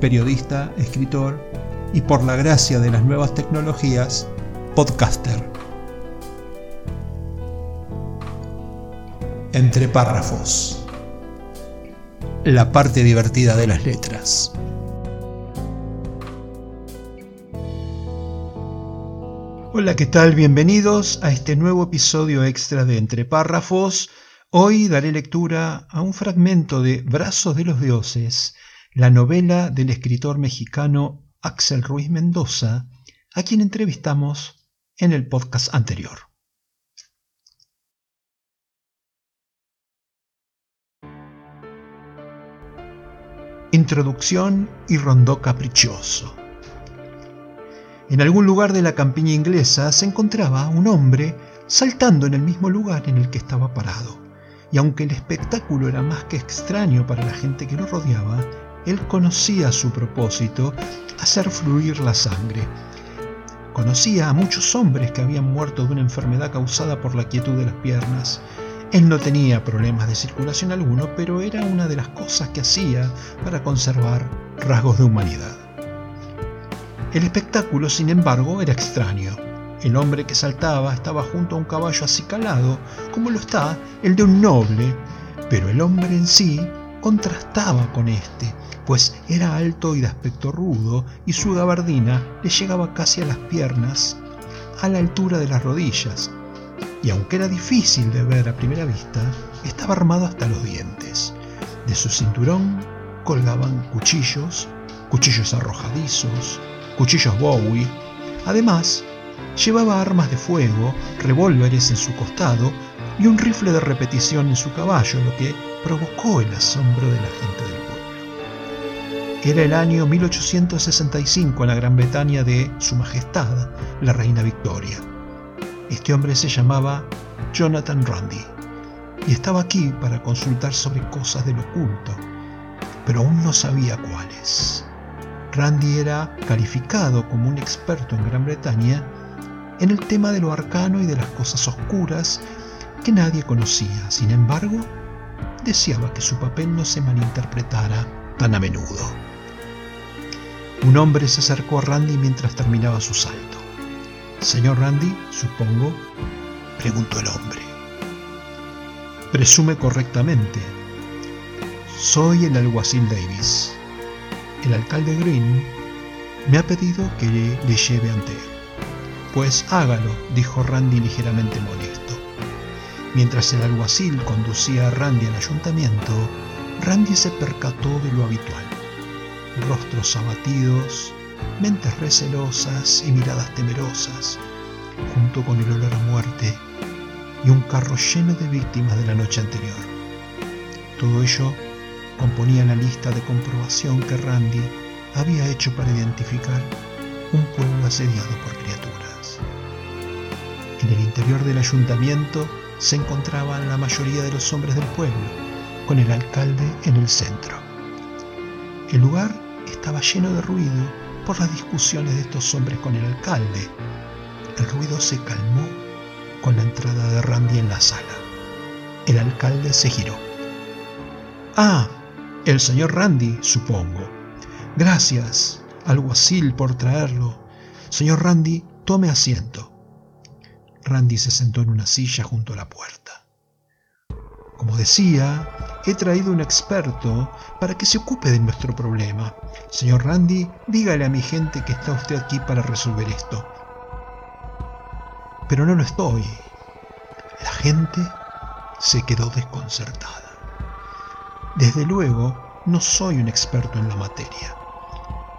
periodista, escritor y por la gracia de las nuevas tecnologías, podcaster. Entre párrafos. La parte divertida de las letras. Hola, ¿qué tal? Bienvenidos a este nuevo episodio extra de Entre párrafos. Hoy daré lectura a un fragmento de Brazos de los Dioses, la novela del escritor mexicano Axel Ruiz Mendoza, a quien entrevistamos en el podcast anterior. Introducción y rondó caprichoso. En algún lugar de la campiña inglesa se encontraba un hombre saltando en el mismo lugar en el que estaba parado, y aunque el espectáculo era más que extraño para la gente que lo rodeaba, él conocía su propósito, hacer fluir la sangre. Conocía a muchos hombres que habían muerto de una enfermedad causada por la quietud de las piernas. Él no tenía problemas de circulación alguno, pero era una de las cosas que hacía para conservar rasgos de humanidad. El espectáculo, sin embargo, era extraño. El hombre que saltaba estaba junto a un caballo acicalado, como lo está el de un noble, pero el hombre en sí contrastaba con este, pues era alto y de aspecto rudo, y su gabardina le llegaba casi a las piernas, a la altura de las rodillas, y aunque era difícil de ver a primera vista, estaba armado hasta los dientes. De su cinturón colgaban cuchillos, cuchillos arrojadizos, cuchillos Bowie. Además, llevaba armas de fuego, revólveres en su costado y un rifle de repetición en su caballo, lo que provocó el asombro de la gente del era el año 1865 en la Gran Bretaña de Su Majestad, la Reina Victoria. Este hombre se llamaba Jonathan Randy y estaba aquí para consultar sobre cosas del oculto, pero aún no sabía cuáles. Randy era calificado como un experto en Gran Bretaña en el tema de lo arcano y de las cosas oscuras que nadie conocía. Sin embargo, deseaba que su papel no se malinterpretara tan a menudo. Un hombre se acercó a Randy mientras terminaba su salto. Señor Randy, supongo, preguntó el hombre. Presume correctamente. Soy el alguacil Davis. El alcalde Green me ha pedido que le lleve ante él. Pues hágalo, dijo Randy ligeramente molesto. Mientras el alguacil conducía a Randy al ayuntamiento, Randy se percató de lo habitual rostros abatidos, mentes recelosas y miradas temerosas, junto con el olor a muerte y un carro lleno de víctimas de la noche anterior. Todo ello componía la lista de comprobación que Randy había hecho para identificar un pueblo asediado por criaturas. En el interior del ayuntamiento se encontraban la mayoría de los hombres del pueblo, con el alcalde en el centro. El lugar estaba lleno de ruido por las discusiones de estos hombres con el alcalde. El ruido se calmó con la entrada de Randy en la sala. El alcalde se giró. Ah, el señor Randy, supongo. Gracias, alguacil, por traerlo. Señor Randy, tome asiento. Randy se sentó en una silla junto a la puerta. Como decía, he traído un experto para que se ocupe de nuestro problema. Señor Randy, dígale a mi gente que está usted aquí para resolver esto. Pero no lo estoy. La gente se quedó desconcertada. Desde luego, no soy un experto en la materia.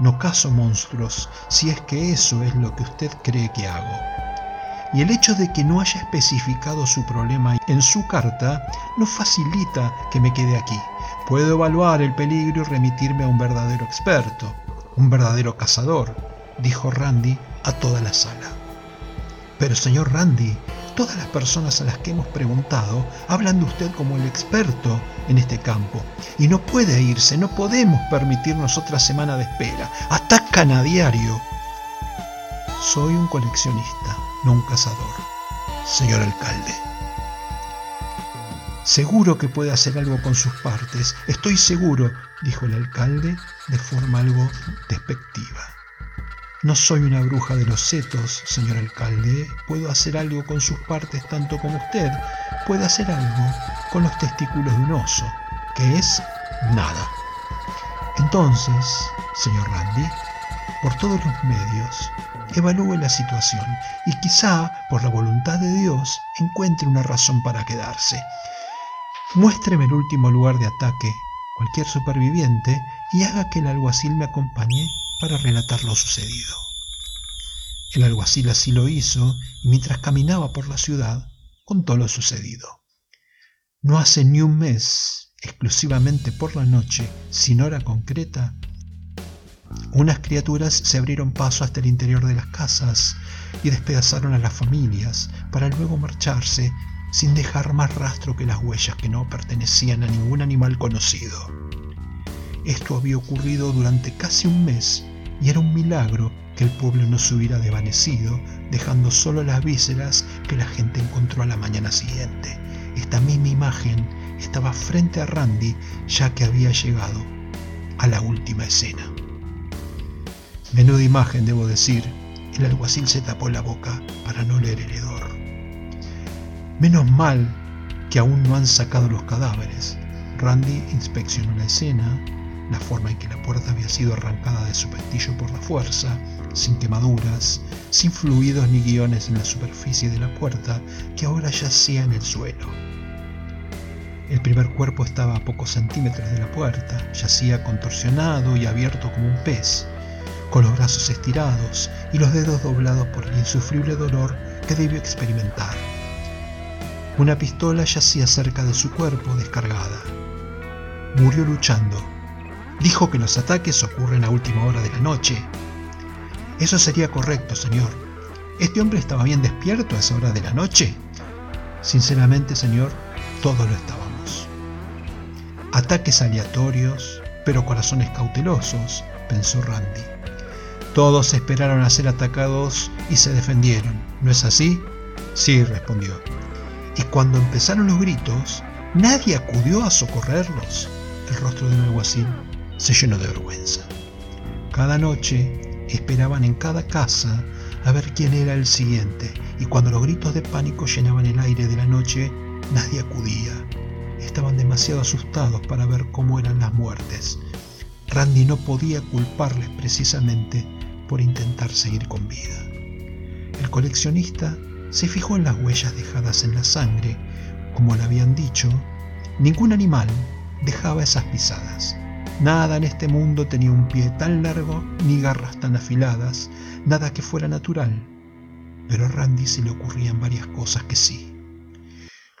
No caso monstruos si es que eso es lo que usted cree que hago. Y el hecho de que no haya especificado su problema en su carta no facilita que me quede aquí. Puedo evaluar el peligro y remitirme a un verdadero experto, un verdadero cazador, dijo Randy a toda la sala. Pero señor Randy, todas las personas a las que hemos preguntado hablan de usted como el experto en este campo. Y no puede irse, no podemos permitirnos otra semana de espera. Atacan a diario. Soy un coleccionista, no un cazador, señor alcalde. Seguro que puede hacer algo con sus partes, estoy seguro, dijo el alcalde de forma algo despectiva. No soy una bruja de los setos, señor alcalde. Puedo hacer algo con sus partes tanto como usted puede hacer algo con los testículos de un oso, que es nada. Entonces, señor Randy, por todos los medios, evalúe la situación y quizá, por la voluntad de Dios, encuentre una razón para quedarse. Muéstreme el último lugar de ataque, cualquier superviviente, y haga que el alguacil me acompañe para relatar lo sucedido. El alguacil así lo hizo y mientras caminaba por la ciudad contó lo sucedido. No hace ni un mes, exclusivamente por la noche, sin hora concreta, unas criaturas se abrieron paso hasta el interior de las casas y despedazaron a las familias para luego marcharse sin dejar más rastro que las huellas que no pertenecían a ningún animal conocido. Esto había ocurrido durante casi un mes y era un milagro que el pueblo no se hubiera desvanecido, dejando solo las vísceras que la gente encontró a la mañana siguiente. Esta misma imagen estaba frente a Randy ya que había llegado a la última escena. Menuda imagen, debo decir. El alguacil se tapó la boca para no leer el hedor. Menos mal que aún no han sacado los cadáveres. Randy inspeccionó la escena, la forma en que la puerta había sido arrancada de su pestillo por la fuerza, sin quemaduras, sin fluidos ni guiones en la superficie de la puerta, que ahora yacía en el suelo. El primer cuerpo estaba a pocos centímetros de la puerta, yacía contorsionado y abierto como un pez, con los brazos estirados y los dedos doblados por el insufrible dolor que debió experimentar. Una pistola yacía cerca de su cuerpo descargada. Murió luchando. Dijo que los ataques ocurren a última hora de la noche. Eso sería correcto, señor. ¿Este hombre estaba bien despierto a esa hora de la noche? Sinceramente, señor, todos lo estábamos. Ataques aleatorios, pero corazones cautelosos, pensó Randy. Todos esperaron a ser atacados y se defendieron, ¿no es así? Sí, respondió y cuando empezaron los gritos, nadie acudió a socorrerlos. El rostro del alguacil se llenó de vergüenza. Cada noche esperaban en cada casa a ver quién era el siguiente, y cuando los gritos de pánico llenaban el aire de la noche, nadie acudía. Estaban demasiado asustados para ver cómo eran las muertes. Randy no podía culparles precisamente por intentar seguir con vida. El coleccionista se fijó en las huellas dejadas en la sangre. Como le habían dicho, ningún animal dejaba esas pisadas. Nada en este mundo tenía un pie tan largo ni garras tan afiladas, nada que fuera natural. Pero a Randy se le ocurrían varias cosas que sí.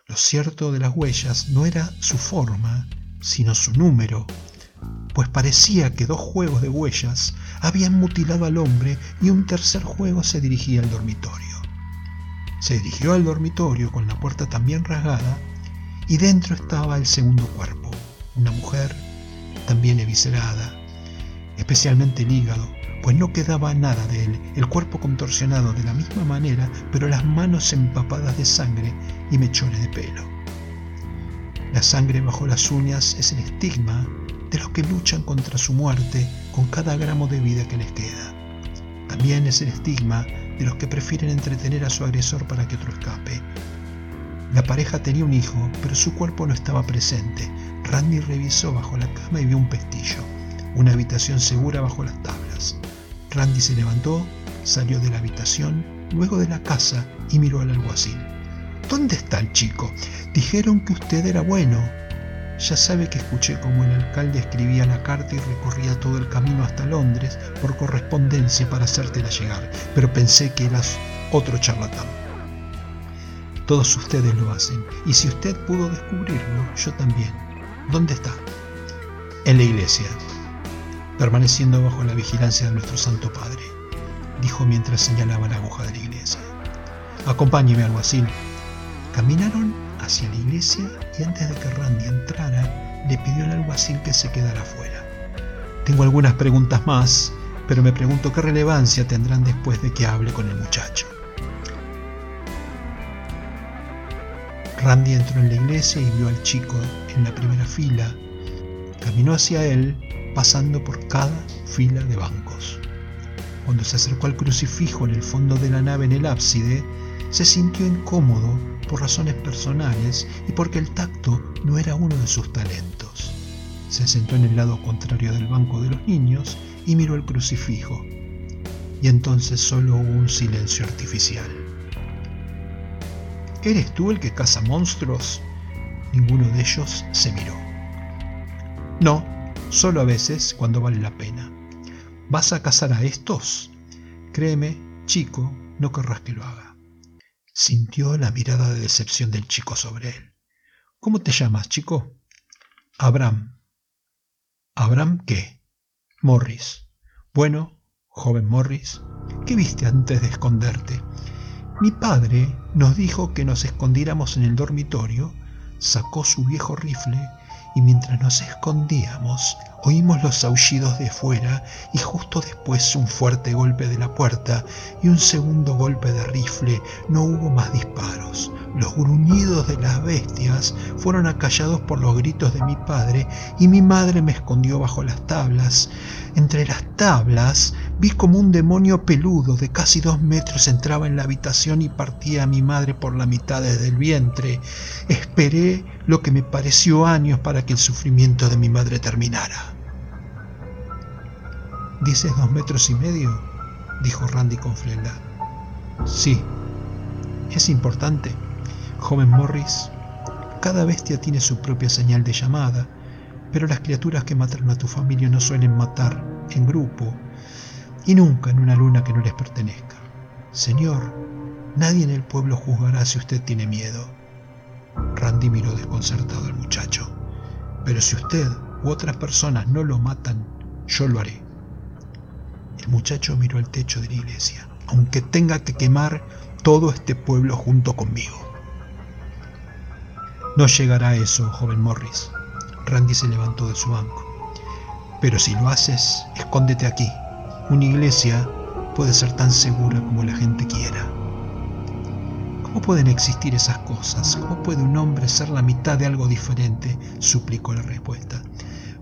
Lo cierto de las huellas no era su forma, sino su número, pues parecía que dos juegos de huellas habían mutilado al hombre y un tercer juego se dirigía al dormitorio. Se dirigió al dormitorio con la puerta también rasgada y dentro estaba el segundo cuerpo, una mujer también eviscerada, especialmente el hígado, pues no quedaba nada de él, el cuerpo contorsionado de la misma manera, pero las manos empapadas de sangre y mechones de pelo. La sangre bajo las uñas es el estigma de los que luchan contra su muerte con cada gramo de vida que les queda. También es el estigma de los que prefieren entretener a su agresor para que otro escape. La pareja tenía un hijo, pero su cuerpo no estaba presente. Randy revisó bajo la cama y vio un pestillo, una habitación segura bajo las tablas. Randy se levantó, salió de la habitación, luego de la casa y miró al alguacil. ¿Dónde está el chico? Dijeron que usted era bueno, ya sabe que escuché cómo el alcalde escribía la carta y recorría todo el camino hasta Londres por correspondencia para hacértela llegar, pero pensé que eras otro charlatán. Todos ustedes lo hacen, y si usted pudo descubrirlo, yo también. ¿Dónde está? En la iglesia, permaneciendo bajo la vigilancia de nuestro Santo Padre, dijo mientras señalaba la aguja de la iglesia. Acompáñeme, alguacil. Caminaron hacia la iglesia y antes de que Randy entrara, le pidió al alguacil que se quedara afuera. Tengo algunas preguntas más, pero me pregunto qué relevancia tendrán después de que hable con el muchacho. Randy entró en la iglesia y vio al chico en la primera fila. Caminó hacia él, pasando por cada fila de bancos. Cuando se acercó al crucifijo en el fondo de la nave en el ábside, se sintió incómodo por razones personales y porque el tacto no era uno de sus talentos. Se sentó en el lado contrario del banco de los niños y miró el crucifijo. Y entonces solo hubo un silencio artificial. ¿Eres tú el que caza monstruos? Ninguno de ellos se miró. No, solo a veces cuando vale la pena. ¿Vas a cazar a estos? Créeme, chico, no querrás que lo haga. Sintió la mirada de decepción del chico sobre él. ¿Cómo te llamas, chico? Abraham. ¿Abraham qué? Morris. Bueno, joven Morris, ¿qué viste antes de esconderte? Mi padre nos dijo que nos escondiéramos en el dormitorio, sacó su viejo rifle y mientras nos escondíamos oímos los aullidos de fuera y justo después un fuerte golpe de la puerta y un segundo golpe de rifle. No hubo más disparos. Los gruñidos de las bestias fueron acallados por los gritos de mi padre y mi madre me escondió bajo las tablas. Entre las tablas vi como un demonio peludo de casi dos metros entraba en la habitación y partía a mi madre por la mitad desde el vientre. Esperé lo que me pareció años para que el sufrimiento de mi madre terminara. ¿Dices dos metros y medio? dijo Randy con frialdad. Sí, es importante. Joven Morris, cada bestia tiene su propia señal de llamada pero las criaturas que mataron a tu familia no suelen matar en grupo y nunca en una luna que no les pertenezca. Señor, nadie en el pueblo juzgará si usted tiene miedo. Randy miró desconcertado al muchacho. Pero si usted u otras personas no lo matan, yo lo haré. El muchacho miró el techo de la iglesia, aunque tenga que quemar todo este pueblo junto conmigo. No llegará a eso, joven Morris. Randy se levantó de su banco. Pero si lo haces, escóndete aquí. Una iglesia puede ser tan segura como la gente quiera. ¿Cómo pueden existir esas cosas? ¿Cómo puede un hombre ser la mitad de algo diferente? suplicó la respuesta.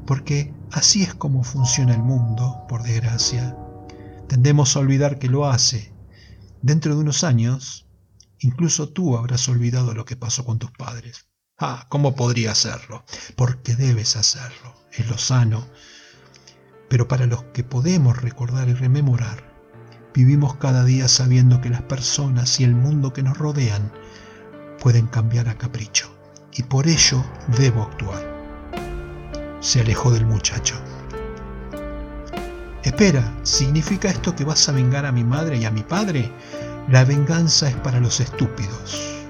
Porque así es como funciona el mundo, por desgracia. Tendemos a olvidar que lo hace. Dentro de unos años, incluso tú habrás olvidado lo que pasó con tus padres. Ah, ¿cómo podría hacerlo? Porque debes hacerlo, es lo sano. Pero para los que podemos recordar y rememorar, vivimos cada día sabiendo que las personas y el mundo que nos rodean pueden cambiar a capricho. Y por ello debo actuar. Se alejó del muchacho. Espera, ¿significa esto que vas a vengar a mi madre y a mi padre? La venganza es para los estúpidos.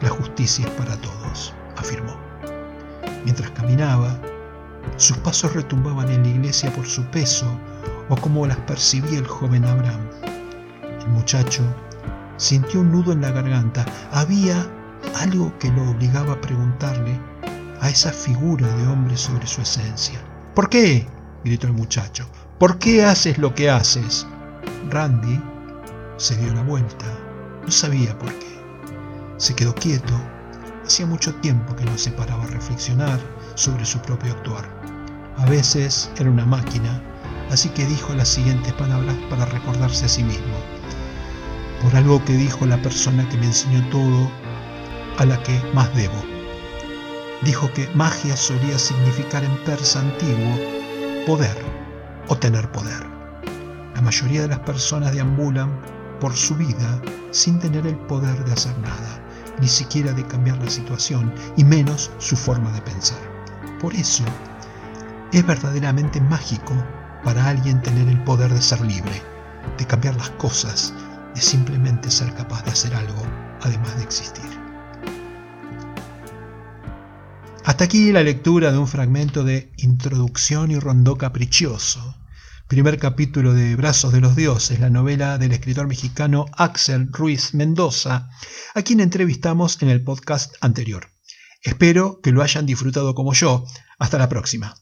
La justicia es para todos, afirmó. Mientras caminaba, sus pasos retumbaban en la iglesia por su peso o como las percibía el joven Abraham. El muchacho sintió un nudo en la garganta. Había algo que lo obligaba a preguntarle a esa figura de hombre sobre su esencia. ¿Por qué? gritó el muchacho. ¿Por qué haces lo que haces? Randy se dio la vuelta. No sabía por qué. Se quedó quieto. Hacía mucho tiempo que no se paraba a reflexionar sobre su propio actuar. A veces era una máquina, así que dijo las siguientes palabras para recordarse a sí mismo. Por algo que dijo la persona que me enseñó todo, a la que más debo. Dijo que magia solía significar en persa antiguo poder o tener poder. La mayoría de las personas deambulan por su vida sin tener el poder de hacer nada ni siquiera de cambiar la situación, y menos su forma de pensar. Por eso, es verdaderamente mágico para alguien tener el poder de ser libre, de cambiar las cosas, de simplemente ser capaz de hacer algo además de existir. Hasta aquí la lectura de un fragmento de Introducción y Rondó Caprichoso, primer capítulo de Brazos de los Dioses, la novela del escritor mexicano Axel Ruiz Mendoza, a quien entrevistamos en el podcast anterior. Espero que lo hayan disfrutado como yo. Hasta la próxima.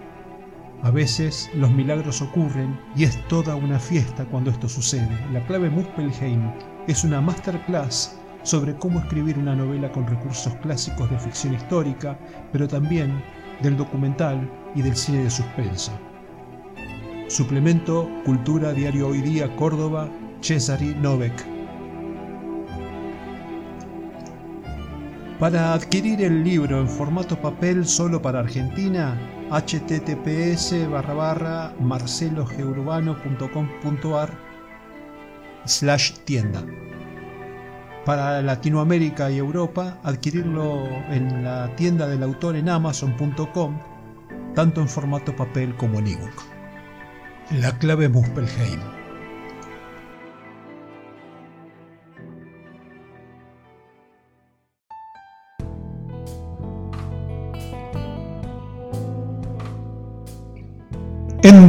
A veces los milagros ocurren y es toda una fiesta cuando esto sucede. La clave Muspelheim es una masterclass sobre cómo escribir una novela con recursos clásicos de ficción histórica, pero también del documental y del cine de suspenso. Suplemento Cultura Diario Hoy Día Córdoba, Cesari Novek. Para adquirir el libro en formato papel solo para Argentina, https barra barra marcelogeurbano.com.ar slash tienda. Para Latinoamérica y Europa, adquirirlo en la tienda del autor en amazon.com, tanto en formato papel como en ebook. La clave Muspelheim.